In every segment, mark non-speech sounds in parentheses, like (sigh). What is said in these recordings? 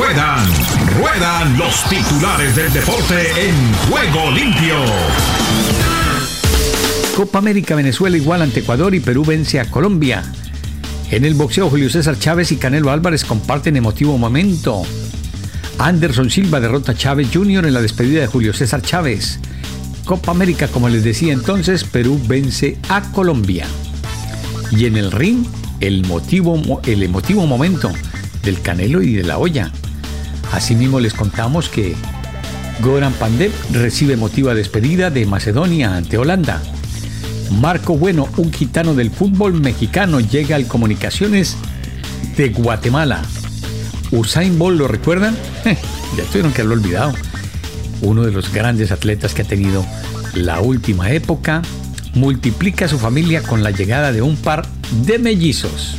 Ruedan, ruedan los titulares del deporte en juego limpio. Copa América Venezuela igual ante Ecuador y Perú vence a Colombia. En el boxeo Julio César Chávez y Canelo Álvarez comparten emotivo momento. Anderson Silva derrota a Chávez Jr. en la despedida de Julio César Chávez. Copa América, como les decía entonces, Perú vence a Colombia. Y en el ring, el, el emotivo momento del Canelo y de la olla. Asimismo les contamos que Goran Pandev recibe emotiva despedida de Macedonia ante Holanda. Marco Bueno, un gitano del fútbol mexicano, llega al Comunicaciones de Guatemala. Usain Bolt, ¿lo recuerdan? (laughs) ya tuvieron que haberlo olvidado. Uno de los grandes atletas que ha tenido la última época, multiplica su familia con la llegada de un par de mellizos.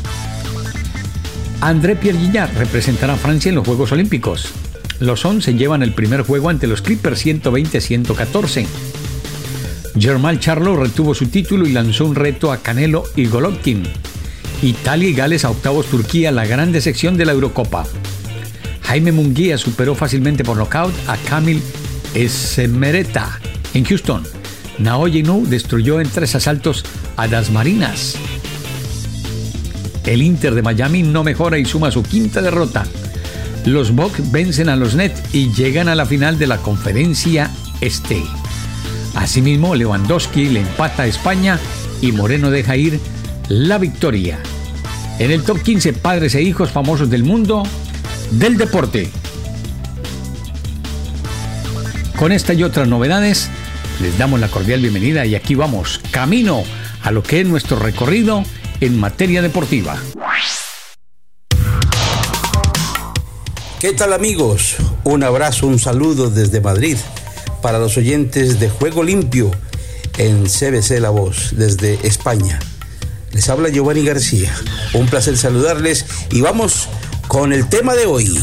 André Pierre Guillard representará a Francia en los Juegos Olímpicos. Los 11 llevan el primer juego ante los Clippers 120-114. Germán Charlo retuvo su título y lanzó un reto a Canelo y Golovkin. Italia y Gales a octavos Turquía, la grande sección de la Eurocopa. Jaime Munguía superó fácilmente por nocaut a Kamil Esmereta en Houston. Naoya Inoue destruyó en tres asaltos a las Marinas. El Inter de Miami no mejora y suma su quinta derrota. Los Bucks vencen a los Nets y llegan a la final de la conferencia Este. Asimismo, Lewandowski le empata a España y Moreno deja ir la victoria. En el top 15 padres e hijos famosos del mundo del deporte. Con esta y otras novedades, les damos la cordial bienvenida y aquí vamos, camino a lo que es nuestro recorrido en materia deportiva. ¿Qué tal amigos? Un abrazo, un saludo desde Madrid para los oyentes de Juego Limpio en CBC La Voz desde España. Les habla Giovanni García. Un placer saludarles y vamos con el tema de hoy.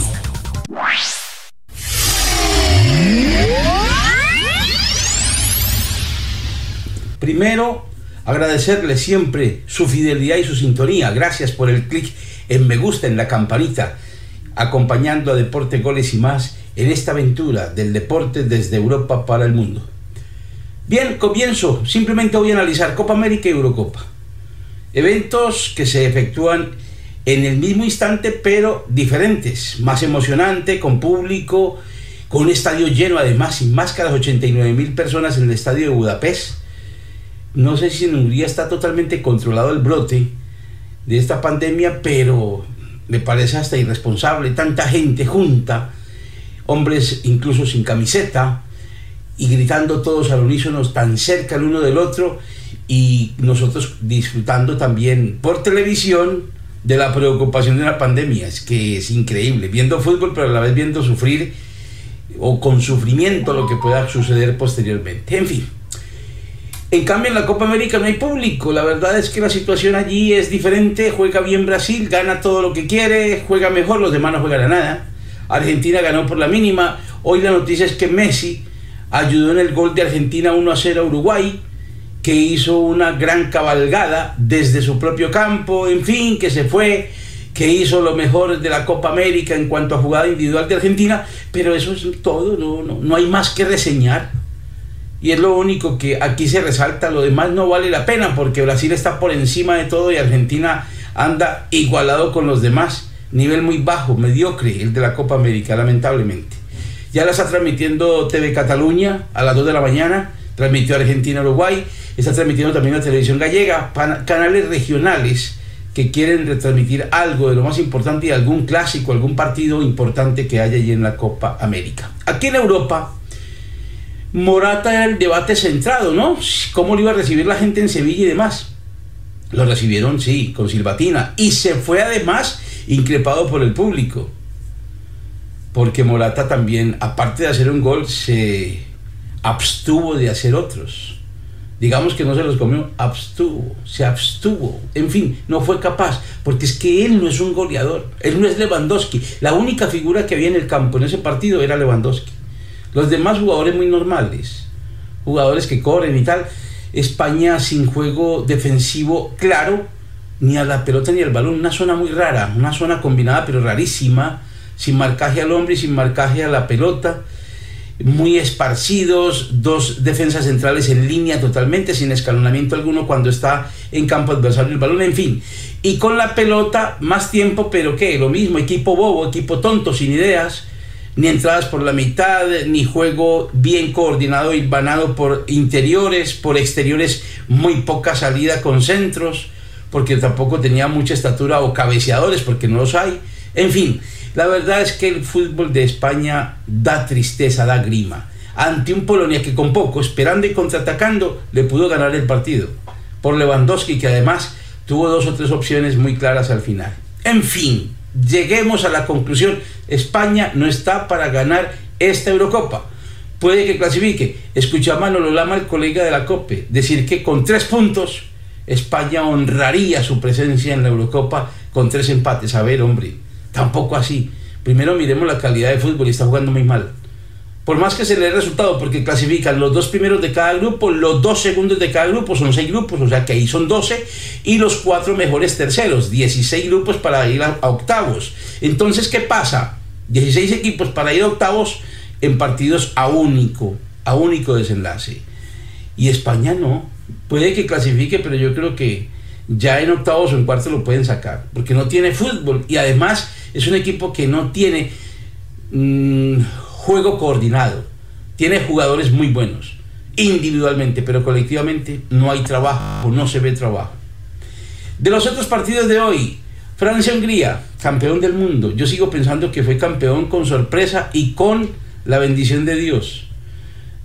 Primero, agradecerle siempre su fidelidad y su sintonía. Gracias por el clic en me gusta en la campanita, acompañando a Deporte Goles y más en esta aventura del deporte desde Europa para el mundo. Bien, comienzo. Simplemente voy a analizar Copa América y Eurocopa. Eventos que se efectúan en el mismo instante, pero diferentes. Más emocionante, con público, con un estadio lleno, además, sin máscaras, 89 mil personas en el estadio de Budapest. No sé si en Hungría está totalmente controlado el brote de esta pandemia, pero me parece hasta irresponsable. Tanta gente junta hombres incluso sin camiseta y gritando todos al unísono tan cerca el uno del otro y nosotros disfrutando también por televisión de la preocupación de la pandemia. Es que es increíble, viendo fútbol pero a la vez viendo sufrir o con sufrimiento lo que pueda suceder posteriormente. En fin. En cambio en la Copa América no hay público, la verdad es que la situación allí es diferente, juega bien Brasil, gana todo lo que quiere, juega mejor, los demás no juegan a nada Argentina ganó por la mínima. Hoy la noticia es que Messi ayudó en el gol de Argentina 1 a 0 a Uruguay, que hizo una gran cabalgada desde su propio campo, en fin, que se fue, que hizo lo mejor de la Copa América en cuanto a jugada individual de Argentina, pero eso es todo, no, no, no hay más que reseñar. Y es lo único que aquí se resalta, lo demás no vale la pena porque Brasil está por encima de todo y Argentina anda igualado con los demás nivel muy bajo, mediocre, el de la Copa América, lamentablemente. Ya la está transmitiendo TV Cataluña a las 2 de la mañana, transmitió Argentina-Uruguay, está transmitiendo también la televisión gallega, canales regionales que quieren retransmitir algo de lo más importante y algún clásico, algún partido importante que haya allí en la Copa América. Aquí en Europa, Morata era el debate centrado, ¿no? ¿Cómo lo iba a recibir la gente en Sevilla y demás? Lo recibieron, sí, con silbatina. Y se fue además increpado por el público. Porque Morata también, aparte de hacer un gol, se abstuvo de hacer otros. Digamos que no se los comió, abstuvo, se abstuvo. En fin, no fue capaz, porque es que él no es un goleador, él no es Lewandowski. La única figura que había en el campo en ese partido era Lewandowski. Los demás jugadores muy normales, jugadores que corren y tal. España sin juego defensivo claro, ni a la pelota ni al balón, una zona muy rara, una zona combinada pero rarísima, sin marcaje al hombre y sin marcaje a la pelota, muy esparcidos, dos defensas centrales en línea totalmente, sin escalonamiento alguno cuando está en campo adversario el balón, en fin. Y con la pelota más tiempo, pero ¿qué? Lo mismo, equipo bobo, equipo tonto, sin ideas, ni entradas por la mitad, ni juego bien coordinado y vanado por interiores, por exteriores, muy poca salida con centros, porque tampoco tenía mucha estatura o cabeceadores, porque no los hay. En fin, la verdad es que el fútbol de España da tristeza, da grima. Ante un Polonia que con poco, esperando y contraatacando, le pudo ganar el partido. Por Lewandowski, que además tuvo dos o tres opciones muy claras al final. En fin, lleguemos a la conclusión, España no está para ganar esta Eurocopa. Puede que clasifique. Escucha a Manolo Lama, el colega de la COPE, decir que con tres puntos España honraría su presencia en la Eurocopa con tres empates. A ver, hombre, tampoco así. Primero miremos la calidad de fútbol y está jugando muy mal. Por más que se le dé resultado, porque clasifican los dos primeros de cada grupo, los dos segundos de cada grupo, son seis grupos, o sea que ahí son 12, y los cuatro mejores terceros, 16 grupos para ir a, octavos. Entonces, ¿qué pasa? 16 equipos para ir a octavos en partidos a único, a único desenlace. Y España no. Puede que clasifique, pero yo creo que ya en octavos o en cuartos lo pueden sacar, porque no tiene fútbol y además es un equipo que no tiene mm, juego coordinado. Tiene jugadores muy buenos, individualmente, pero colectivamente no hay trabajo, no se ve trabajo. De los otros partidos de hoy, Francia-Hungría, campeón del mundo. Yo sigo pensando que fue campeón con sorpresa y con la bendición de Dios.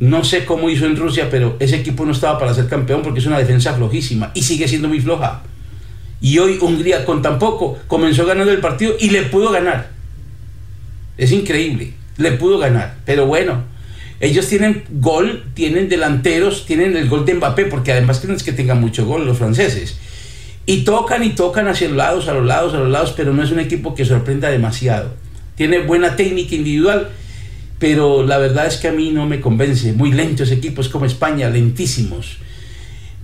No sé cómo hizo en Rusia, pero ese equipo no estaba para ser campeón porque es una defensa flojísima y sigue siendo muy floja. Y hoy Hungría con tan poco comenzó ganando el partido y le pudo ganar. Es increíble le pudo ganar. Pero bueno, ellos tienen gol, tienen delanteros, tienen el gol de Mbappé, porque además tienen que tengan mucho gol los franceses. Y tocan y tocan hacia los lados, a los lados, a los lados, pero no es un equipo que sorprenda demasiado. Tiene buena técnica individual, pero la verdad es que a mí no me convence. Muy lentos equipos como España, lentísimos.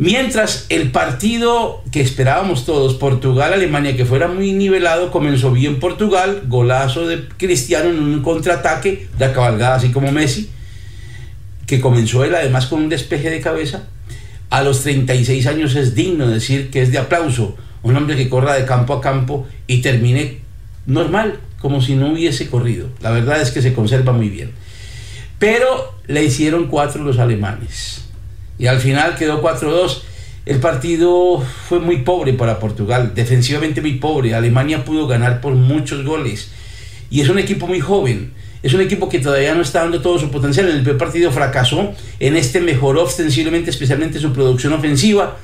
Mientras el partido que esperábamos todos, Portugal-Alemania, que fuera muy nivelado, comenzó bien Portugal, golazo de Cristiano en un contraataque, de cabalgada así como Messi, que comenzó él además con un despeje de cabeza. A los 36 años es digno decir que es de aplauso un hombre que corra de campo a campo y termine normal, como si no hubiese corrido. La verdad es que se conserva muy bien. Pero le hicieron cuatro los alemanes y al final quedó 4-2. El partido fue muy pobre para Portugal, defensivamente muy pobre. Alemania pudo ganar por muchos goles. Y es un equipo muy joven. Es un equipo que todavía no está dando todo su potencial. En el primer partido fracasó. En este mejoró ostensiblemente, especialmente su producción ofensiva.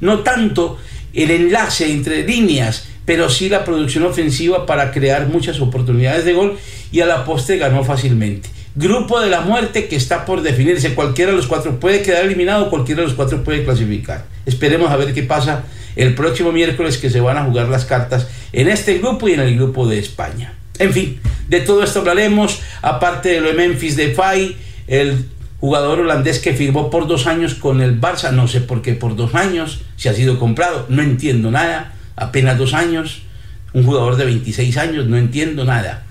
No tanto el enlace entre líneas, pero sí la producción ofensiva para crear muchas oportunidades de gol. Y a la postre ganó fácilmente. Grupo de la muerte que está por definirse. Cualquiera de los cuatro puede quedar eliminado, cualquiera de los cuatro puede clasificar. Esperemos a ver qué pasa el próximo miércoles que se van a jugar las cartas en este grupo y en el grupo de España. En fin, de todo esto hablaremos, aparte de lo de Memphis Depay, el jugador holandés que firmó por dos años con el Barça, no sé por qué por dos años, si ha sido comprado, no entiendo nada, apenas dos años, un jugador de 26 años, no entiendo nada.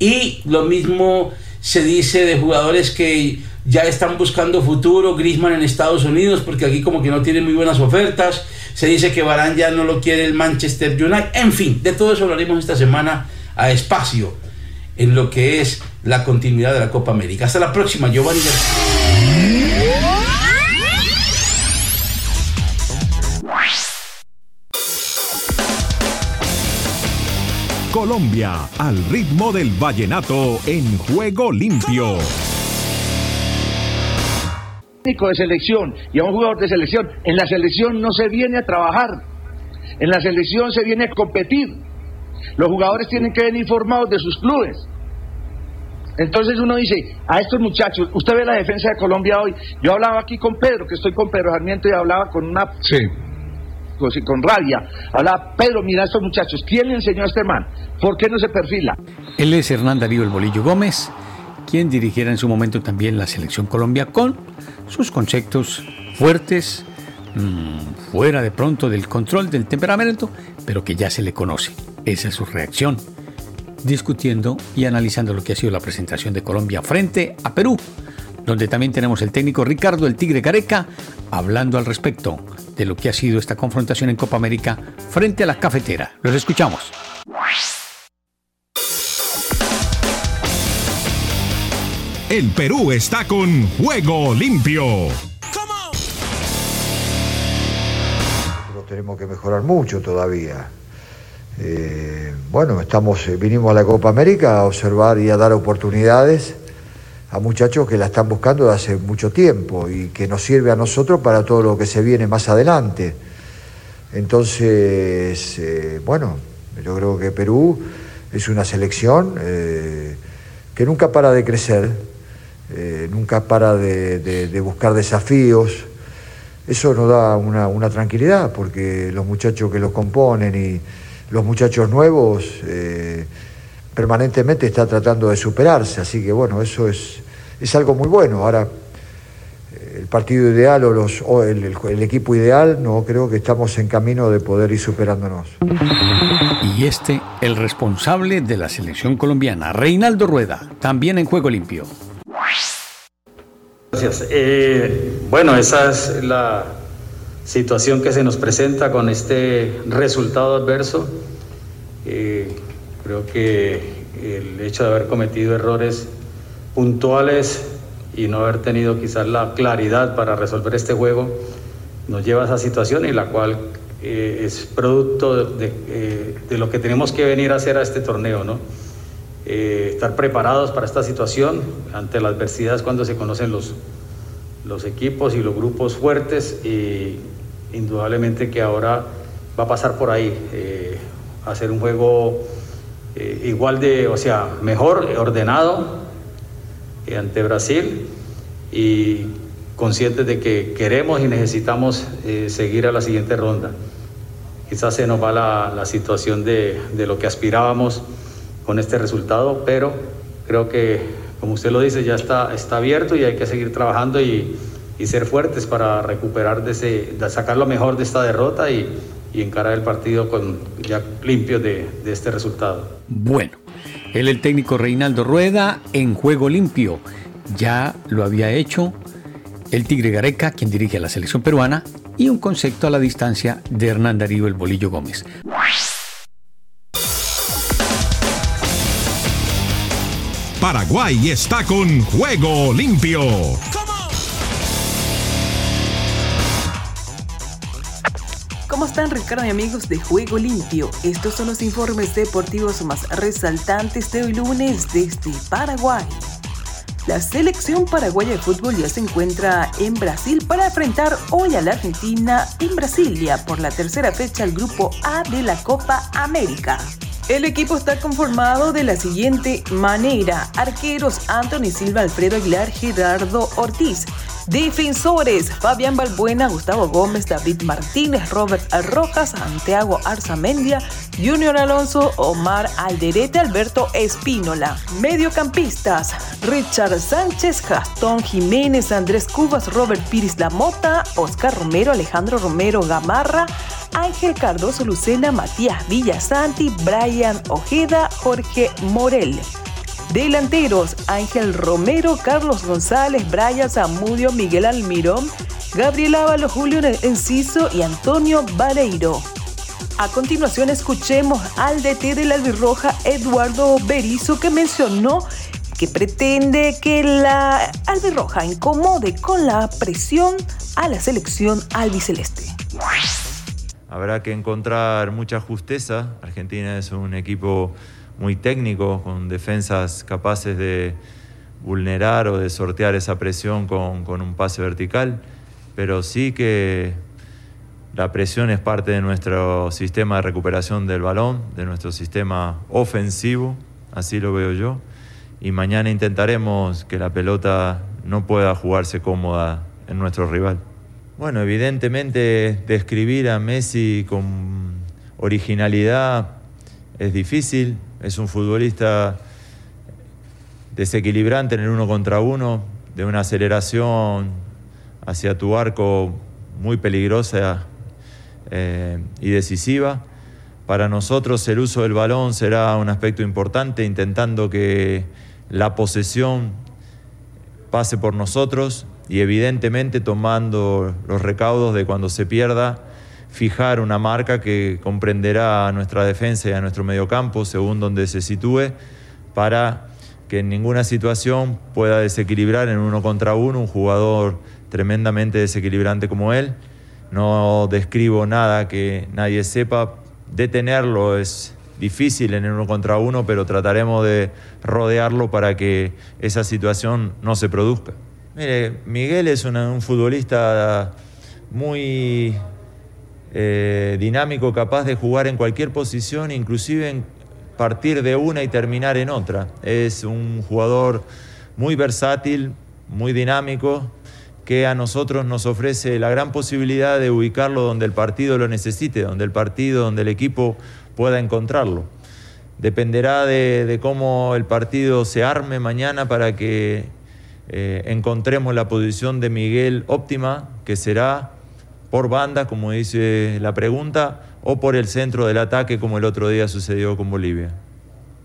Y lo mismo se dice de jugadores que ya están buscando futuro, Grisman en Estados Unidos, porque aquí como que no tiene muy buenas ofertas, se dice que Barán ya no lo quiere el Manchester United, en fin, de todo eso hablaremos esta semana a espacio en lo que es la continuidad de la Copa América. Hasta la próxima, Giovanni Colombia, al ritmo del vallenato en juego limpio. de selección y a un jugador de selección, en la selección no se viene a trabajar, en la selección se viene a competir. Los jugadores tienen que venir formados de sus clubes. Entonces uno dice, a estos muchachos, usted ve la defensa de Colombia hoy, yo hablaba aquí con Pedro, que estoy con Pedro Sarmiento y hablaba con una sí y con rabia. Hablaba, Pedro, mira a estos muchachos, ¿quién le enseñó a este man? ¿Por qué no se perfila? Él es Hernán Darío El Bolillo Gómez, quien dirigiera en su momento también la selección Colombia con sus conceptos fuertes, mm, fuera de pronto del control del temperamento, pero que ya se le conoce. Esa es su reacción. discutiendo y analizando lo que ha sido la presentación de Colombia frente a Perú, donde también tenemos el técnico Ricardo el Tigre Careca hablando al respecto de lo que ha sido esta confrontación en Copa América frente a la cafetera. Los escuchamos. El Perú está con Juego Limpio. Nosotros tenemos que mejorar mucho todavía. Eh, bueno, estamos, eh, vinimos a la Copa América a observar y a dar oportunidades a muchachos que la están buscando de hace mucho tiempo y que nos sirve a nosotros para todo lo que se viene más adelante. Entonces, eh, bueno, yo creo que Perú es una selección eh, que nunca para de crecer, eh, nunca para de, buscar desafíos. Eso nos da una, una, tranquilidad porque los muchachos que los componen y los muchachos nuevos permanentemente está tratando de superarse, así que bueno, eso es, es algo muy bueno. Ahora, el partido ideal o, los, el, equipo ideal, no creo que estamos en camino de poder ir superándonos. Y este, el responsable de la selección colombiana, Reinaldo Rueda, también en juego limpio. Gracias. Eh, bueno, esa es la situación que se nos presenta con este resultado adverso. Eh, Creo que el hecho de haber cometido errores puntuales y no haber tenido quizás la claridad para resolver este juego nos lleva a esa situación y la cual eh, es producto eh, de, lo que tenemos que venir a hacer a este torneo, ¿no? Eh, estar preparados para esta situación ante la adversidad cuando se conocen los, los equipos y los grupos fuertes y indudablemente que ahora va a pasar por ahí, hacer un juego eh, igual de, o sea, mejor, ordenado ante Brasil y conscientes de que queremos y necesitamos eh, seguir a la siguiente ronda. Quizás se nos va la, situación de, lo que aspirábamos con este resultado, pero creo que, como usted lo dice, ya está, está abierto y hay que seguir trabajando y, ser fuertes para recuperar, de ese, sacar lo mejor de esta derrota y, y encarar el partido con ya limpio de, de este resultado. Bueno, él el técnico Reinaldo Rueda en juego limpio. Ya lo había hecho el Tigre Gareca, quien dirige a la selección peruana, y un concepto a la distancia de Hernán Darío el Bolillo Gómez. Paraguay está con juego limpio. ¿Cómo están Ricardo amigos de Juego Limpio? Estos son los informes deportivos más resaltantes de hoy lunes desde Paraguay. La selección paraguaya de fútbol ya se encuentra en Brasil para enfrentar hoy a la Argentina en Brasilia por la tercera fecha del Grupo A de la Copa América. El equipo está conformado de la siguiente manera. Arqueros Anthony Silva, Alfredo Aguilar, Gerardo Ortiz. Defensores, Fabián Balbuena, Gustavo Gómez, David Martínez, Robert Rojas, Santiago Arzamendia, Junior Alonso, Omar Alderete, Alberto Espínola. Mediocampistas, Richard Sánchez, Gastón Jiménez, Andrés Cubas, Robert Piris Lamota, Oscar Romero, Alejandro Romero Gamarra, Ángel Cardoso Lucena, Matías Villasanti, Brian Ojeda, Jorge Morel. Delanteros, Ángel Romero, Carlos González, Brian Zamudio, Miguel Almirón, Gabriel Ávalo, Julio Enciso y Antonio Vareiro. A continuación escuchemos al DT de la Albirroja, Eduardo Berizo, que mencionó que pretende que la Albirroja incomode con la presión a la selección albiceleste. Habrá que encontrar mucha justeza. Argentina es un equipo muy técnico, con defensas capaces de vulnerar o de sortear esa presión con, un pase vertical, pero sí que la presión es parte de nuestro sistema de recuperación del balón, de nuestro sistema ofensivo, así lo veo yo, y mañana intentaremos que la pelota no pueda jugarse cómoda en nuestro rival. Bueno, evidentemente describir a Messi con originalidad es difícil, es un futbolista desequilibrante en el uno contra uno, de una aceleración hacia tu arco muy peligrosa eh, y decisiva. Para nosotros el uso del balón será un aspecto importante, intentando que la posesión pase por nosotros y evidentemente tomando los recaudos de cuando se pierda, fijar una marca que comprenderá a nuestra defensa y a nuestro mediocampo según donde se sitúe para que en ninguna situación pueda desequilibrar en uno contra uno un jugador tremendamente desequilibrante como él. No describo nada que nadie sepa, detenerlo es difícil en uno contra uno, pero trataremos de rodearlo para que esa situación no se produzca. Mire, Miguel es un futbolista muy eh, dinámico, capaz de jugar en cualquier posición, inclusive en partir de una y terminar en otra. Es un jugador muy versátil, muy dinámico, que a nosotros nos ofrece la gran posibilidad de ubicarlo donde el partido lo necesite, donde el partido, donde el equipo pueda encontrarlo. Dependerá de, cómo el partido se arme mañana para que eh, encontremos la posición de Miguel óptima, que será por banda, como dice la pregunta, o por el centro del ataque, como el otro día sucedió con Bolivia.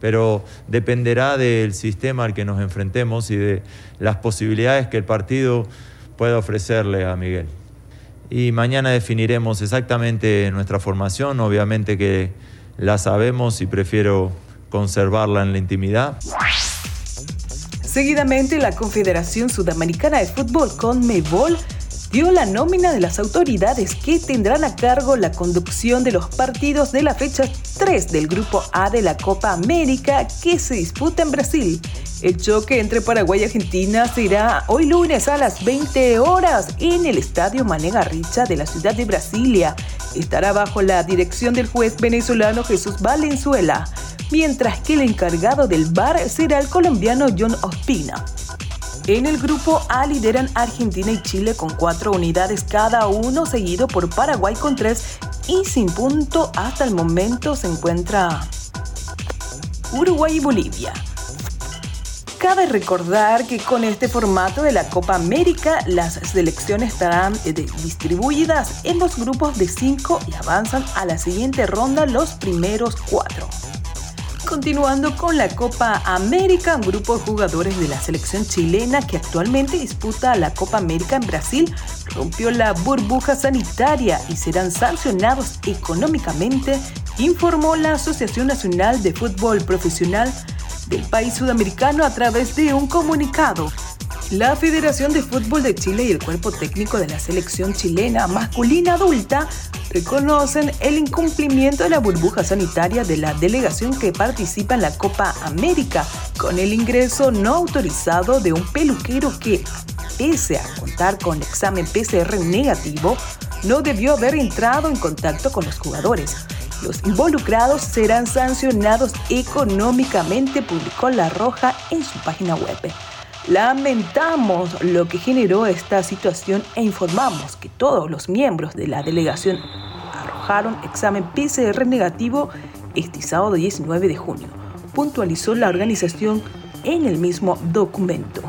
Pero dependerá del sistema al que nos enfrentemos y de las posibilidades que el partido pueda ofrecerle a Miguel. Y mañana definiremos exactamente nuestra formación, obviamente que la sabemos y prefiero conservarla en la intimidad. Seguidamente, la Confederación Sudamericana de Fútbol, CONMEBOL, dio la nómina de las autoridades que tendrán a cargo la conducción de los partidos de la fecha 3 del Grupo A de la Copa América que se disputa en Brasil. El choque entre Paraguay y Argentina será hoy lunes a las 20 horas en el Estadio Mané Garrincha de la ciudad de Brasilia. Estará bajo la dirección del juez venezolano Jesús Valenzuela, mientras que el encargado del bar será el colombiano John Ospina. En el grupo A lideran Argentina y Chile con cuatro unidades cada uno, seguido por Paraguay con tres y sin punto hasta el momento se encuentra Uruguay y Bolivia. Cabe recordar que con este formato de la Copa América, las selecciones estarán eh, distribuidas en los grupos de cinco y avanzan a la siguiente ronda los primeros cuatro. Continuando con la Copa América, un grupo de jugadores de la selección chilena que actualmente disputa la Copa América en Brasil rompió la burbuja sanitaria y serán sancionados económicamente, informó la Asociación Nacional de Fútbol Profesional del país sudamericano a través de un comunicado. La Federación de Fútbol de Chile y el cuerpo técnico de la selección chilena masculina adulta reconocen el incumplimiento de la burbuja sanitaria de la delegación que participa en la Copa América con el ingreso no autorizado de un peluquero que, pese a contar con examen PCR negativo, no debió haber entrado en contacto con los jugadores. Los involucrados serán sancionados económicamente, publicó La Roja en su página web. Lamentamos lo que generó esta situación e informamos que todos los miembros de la delegación arrojaron examen PCR negativo este sábado 19 de junio, puntualizó la organización en el mismo documento.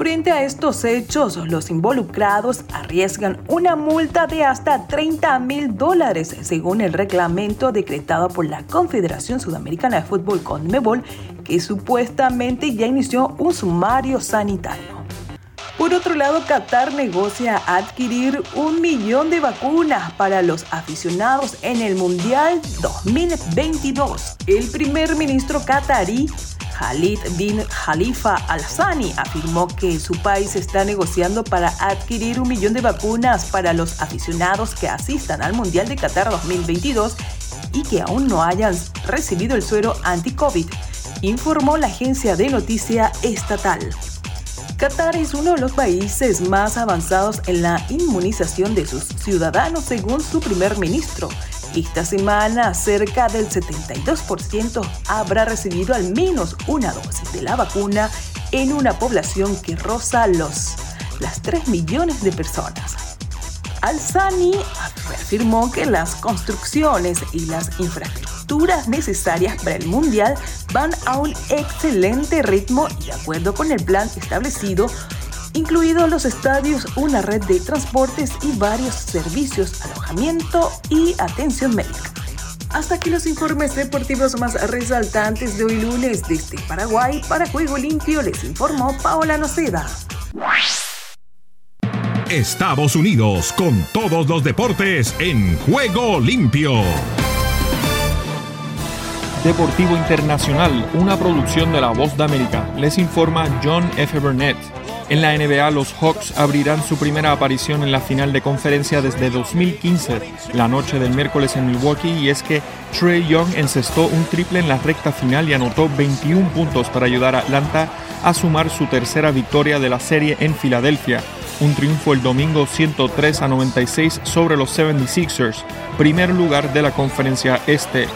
Frente a estos hechos, los involucrados arriesgan una multa de hasta 30 mil dólares, según el reglamento decretado por la Confederación Sudamericana de Fútbol CONMEBOL, que supuestamente ya inició un sumario sanitario. Por otro lado, Qatar negocia adquirir un millón de vacunas para los aficionados en el Mundial 2022. El primer ministro qatarí Khalid bin Khalifa Al-Sani afirmó que su país está negociando para adquirir un millón de vacunas para los aficionados que asistan al Mundial de Qatar 2022 y que aún no hayan recibido el suero anti-COVID, informó la agencia de noticia estatal. Qatar es uno de los países más avanzados en la inmunización de sus ciudadanos, según su primer ministro, esta semana, cerca del 72% habrá recibido al menos una dosis de la vacuna en una población que roza los, las 3 millones de personas. Alzani afirmó que las construcciones y las infraestructuras necesarias para el Mundial van a un excelente ritmo y de acuerdo con el plan establecido incluidos los estadios, una red de transportes y varios servicios, alojamiento y atención médica. Hasta aquí los informes deportivos más resaltantes de hoy lunes desde Paraguay para Juego Limpio les informó Paola Noceda. Estados Unidos con todos los deportes en Juego Limpio. Deportivo Internacional, una producción de La Voz de América. Les informa John F. Burnett. En la NBA, los Hawks abrirán su primera aparición en la final de conferencia desde 2015, la noche del miércoles en Milwaukee, y es que Trey Young encestó un triple en la recta final y anotó 21 puntos para ayudar a Atlanta a sumar su tercera victoria de la serie en Filadelfia. Un triunfo el domingo 103 a 96 sobre los 76ers, primer lugar de la conferencia este.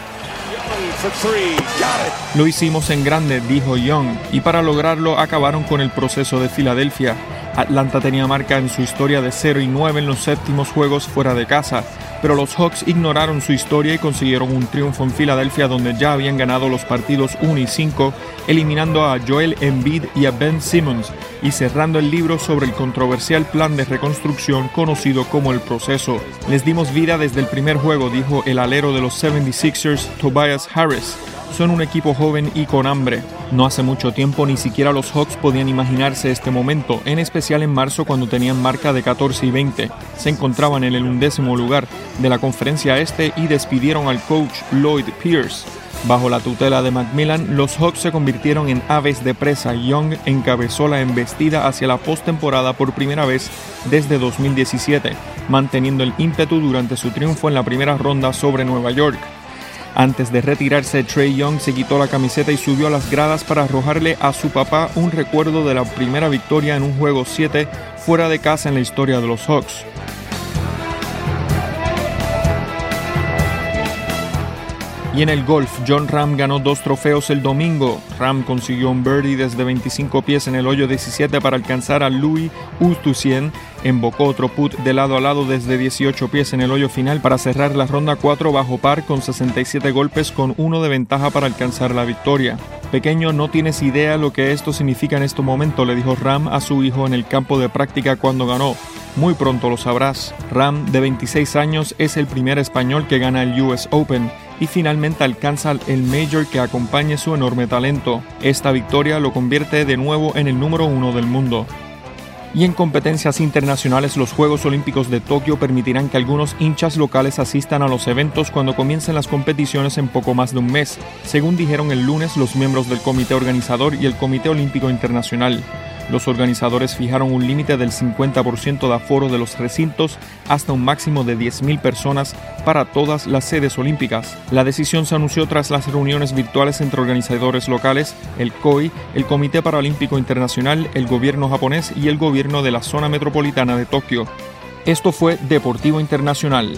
Lo hicimos en grande, dijo Young, y para lograrlo acabaron con el proceso de Filadelfia. Atlanta tenía marca en su historia de 0 y 9 en los séptimos juegos fuera de casa, pero los Hawks ignoraron su historia y consiguieron un triunfo en Filadelfia donde ya habían ganado los partidos 1 y 5, eliminando a Joel Embiid y a Ben Simmons y cerrando el libro sobre el controversial plan de reconstrucción conocido como el proceso. Les dimos vida desde el primer juego, dijo el alero de los 76ers Tobias Harris son un equipo joven y con hambre. No hace mucho tiempo ni siquiera los Hawks podían imaginarse este momento, en especial en marzo cuando tenían marca de 14 y 20. Se encontraban en el undécimo lugar de la conferencia este y despidieron al coach Lloyd Pierce. Bajo la tutela de Macmillan, los Hawks se convirtieron en aves de presa. Young encabezó la embestida hacia la postemporada por primera vez desde 2017, manteniendo el ímpetu durante su triunfo en la primera ronda sobre Nueva York. Antes de retirarse, Trey Young se quitó la camiseta y subió a las gradas para arrojarle a su papá un recuerdo de la primera victoria en un juego 7 fuera de casa en la historia de los Hawks. Y en el golf, John Ram ganó dos trofeos el domingo. Ram consiguió un birdie desde 25 pies en el hoyo 17 para alcanzar a Louis Oosthuizen. Embocó otro put de lado a lado desde 18 pies en el hoyo final para cerrar la ronda 4 bajo par con 67 golpes con uno de ventaja para alcanzar la victoria. Pequeño, no tienes idea lo que esto significa en este momento, le dijo Ram a su hijo en el campo de práctica cuando ganó. Muy pronto lo sabrás. Ram, de 26 años, es el primer español que gana el US Open y finalmente alcanza el Major que acompaña su enorme talento. Esta victoria lo convierte de nuevo en el número uno del mundo. Y en competencias internacionales, los Juegos Olímpicos de Tokio permitirán que algunos hinchas locales asistan a los eventos cuando comiencen las competiciones en poco más de un mes, según dijeron el lunes los miembros del Comité Organizador y el Comité Olímpico Internacional. Los organizadores fijaron un límite del 50% de aforo de los recintos hasta un máximo de 10.000 personas para todas las sedes olímpicas. La decisión se anunció tras las reuniones virtuales entre organizadores locales, el COI, el Comité Paralímpico Internacional, el gobierno japonés y el gobierno de la zona metropolitana de Tokio. Esto fue Deportivo Internacional.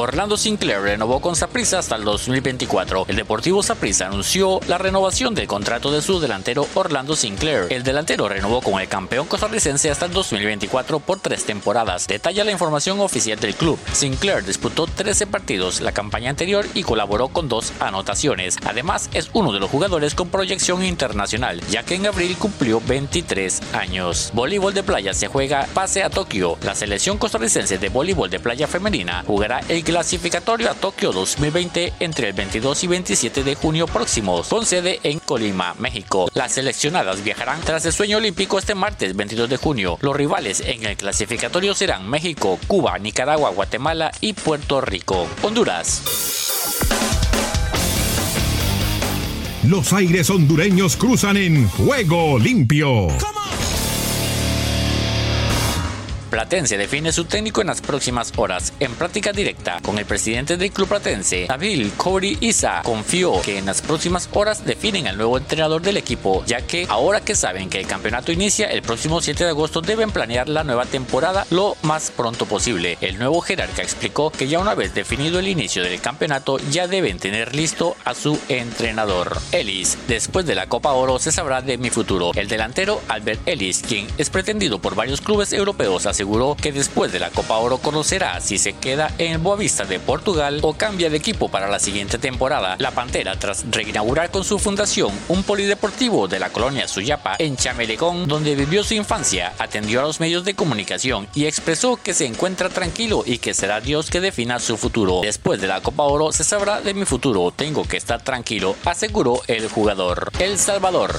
Orlando Sinclair renovó con Saprissa hasta el 2024. El Deportivo Saprissa anunció la renovación del contrato de su delantero Orlando Sinclair. El delantero renovó con el campeón costarricense hasta el 2024 por tres temporadas. Detalla la información oficial del club. Sinclair disputó 13 partidos la campaña anterior y colaboró con dos anotaciones. Además, es uno de los jugadores con proyección internacional, ya que en abril cumplió 23 años. Voleibol de playa se juega pase a Tokio. La selección costarricense de voleibol de playa femenina jugará el clasificatorio a Tokio 2020 entre el 22 y 27 de junio próximos, con sede en Colima, México. Las seleccionadas viajarán tras el sueño olímpico este martes 22 de junio. Los rivales en el clasificatorio serán México, Cuba, Nicaragua, Guatemala y Puerto Rico. Honduras. Los aires hondureños cruzan en juego limpio. Platense define su técnico en las próximas horas. En práctica directa con el presidente del club platense, Nabil Cody Isa, confió que en las próximas horas definen al nuevo entrenador del equipo, ya que ahora que saben que el campeonato inicia el próximo 7 de agosto deben planear la nueva temporada lo más pronto posible. El nuevo jerarca explicó que ya una vez definido el inicio del campeonato ya deben tener listo a su entrenador. Ellis, después de la Copa Oro se sabrá de mi futuro. El delantero Albert Ellis, quien es pretendido por varios clubes europeos, aseguró que después de la Copa Oro conocerá si se queda en el Boavista de Portugal o cambia de equipo para la siguiente temporada. La Pantera, tras reinaugurar con su fundación un polideportivo de la colonia Suyapa en Chamelecón, donde vivió su infancia, atendió a los medios de comunicación y expresó que se encuentra tranquilo y que será Dios que defina su futuro. Después de la Copa Oro se sabrá de mi futuro, tengo que estar tranquilo, aseguró el jugador. El Salvador.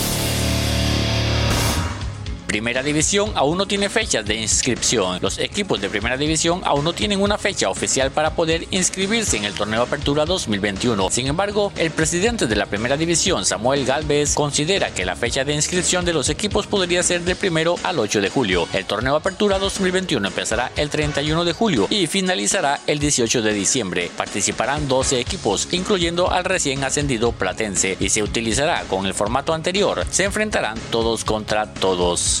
Primera División aún no tiene fechas de inscripción. Los equipos de Primera División aún no tienen una fecha oficial para poder inscribirse en el torneo Apertura 2021. Sin embargo, el presidente de la Primera División, Samuel Galvez, considera que la fecha de inscripción de los equipos podría ser del primero al 8 de julio. El torneo Apertura 2021 empezará el 31 de julio y finalizará el 18 de diciembre. Participarán 12 equipos, incluyendo al recién ascendido Platense, y se utilizará con el formato anterior. Se enfrentarán todos contra todos.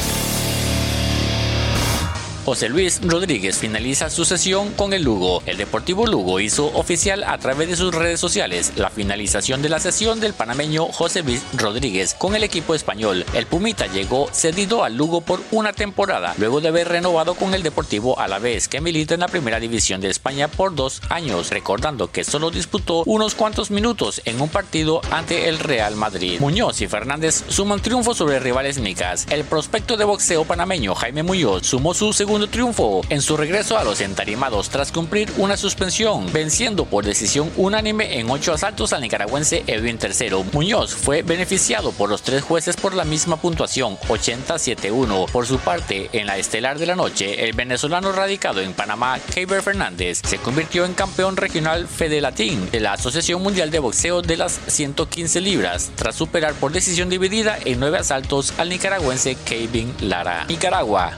José Luis Rodríguez finaliza su sesión con el Lugo. El Deportivo Lugo hizo oficial a través de sus redes sociales la finalización de la sesión del panameño José Luis Rodríguez con el equipo español. El Pumita llegó cedido al Lugo por una temporada, luego de haber renovado con el Deportivo a la vez que milita en la primera división de España por dos años, recordando que solo disputó unos cuantos minutos en un partido ante el Real Madrid. Muñoz y Fernández suman triunfo sobre rivales micas. El prospecto de boxeo panameño Jaime Muñoz sumó su segundo triunfo en su regreso a los entarimados tras cumplir una suspensión, venciendo por decisión unánime en ocho asaltos al nicaragüense Edwin III. Muñoz fue beneficiado por los tres jueces por la misma puntuación, 87-1. Por su parte, en la estelar de la noche, el venezolano radicado en Panamá, Keiber Fernández, se convirtió en campeón regional Fedelatín de la Asociación Mundial de Boxeo de las 115 libras, tras superar por decisión dividida en nueve asaltos al nicaragüense Kevin Lara. Nicaragua.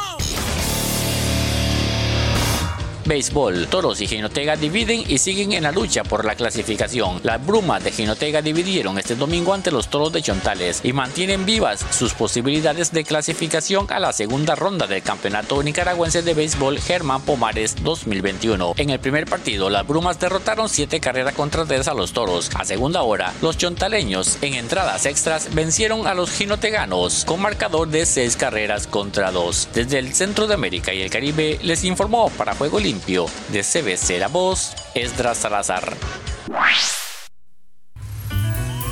Béisbol. Toros y Ginotega dividen y siguen en la lucha por la clasificación. Las brumas de Ginotega dividieron este domingo ante los toros de Chontales y mantienen vivas sus posibilidades de clasificación a la segunda ronda del Campeonato Nicaragüense de Béisbol Germán Pomares 2021. En el primer partido, las brumas derrotaron 7 carreras contra 3 a los toros. A segunda hora, los chontaleños en entradas extras vencieron a los ginoteganos con marcador de 6 carreras contra 2. Desde el centro de América y el Caribe les informó para Juego Limpio de CBC La Voz, Esdras Salazar.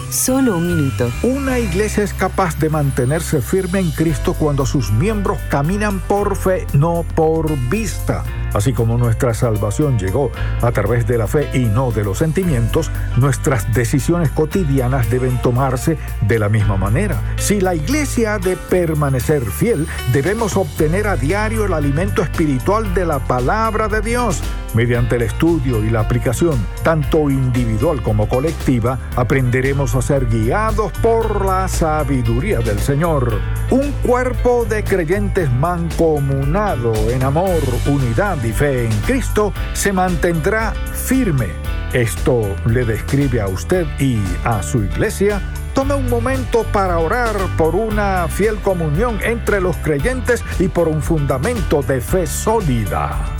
Solo un minuto. Una iglesia es capaz de mantenerse firme en Cristo cuando sus miembros caminan por fe, no por vista. Así como nuestra salvación llegó a través de la fe y no de los sentimientos, nuestras decisiones cotidianas deben tomarse de la misma manera. Si la iglesia ha de permanecer fiel, debemos obtener a diario el alimento espiritual de la palabra de Dios. Mediante el estudio y la aplicación, tanto individual como colectiva, aprenderemos a ser guiados por la sabiduría del Señor. Un cuerpo de creyentes mancomunado en amor, unidad y fe en Cristo se mantendrá firme. Esto le describe a usted y a su iglesia Tome un momento para orar por una fiel comunión entre los creyentes y por un fundamento de fe sólida.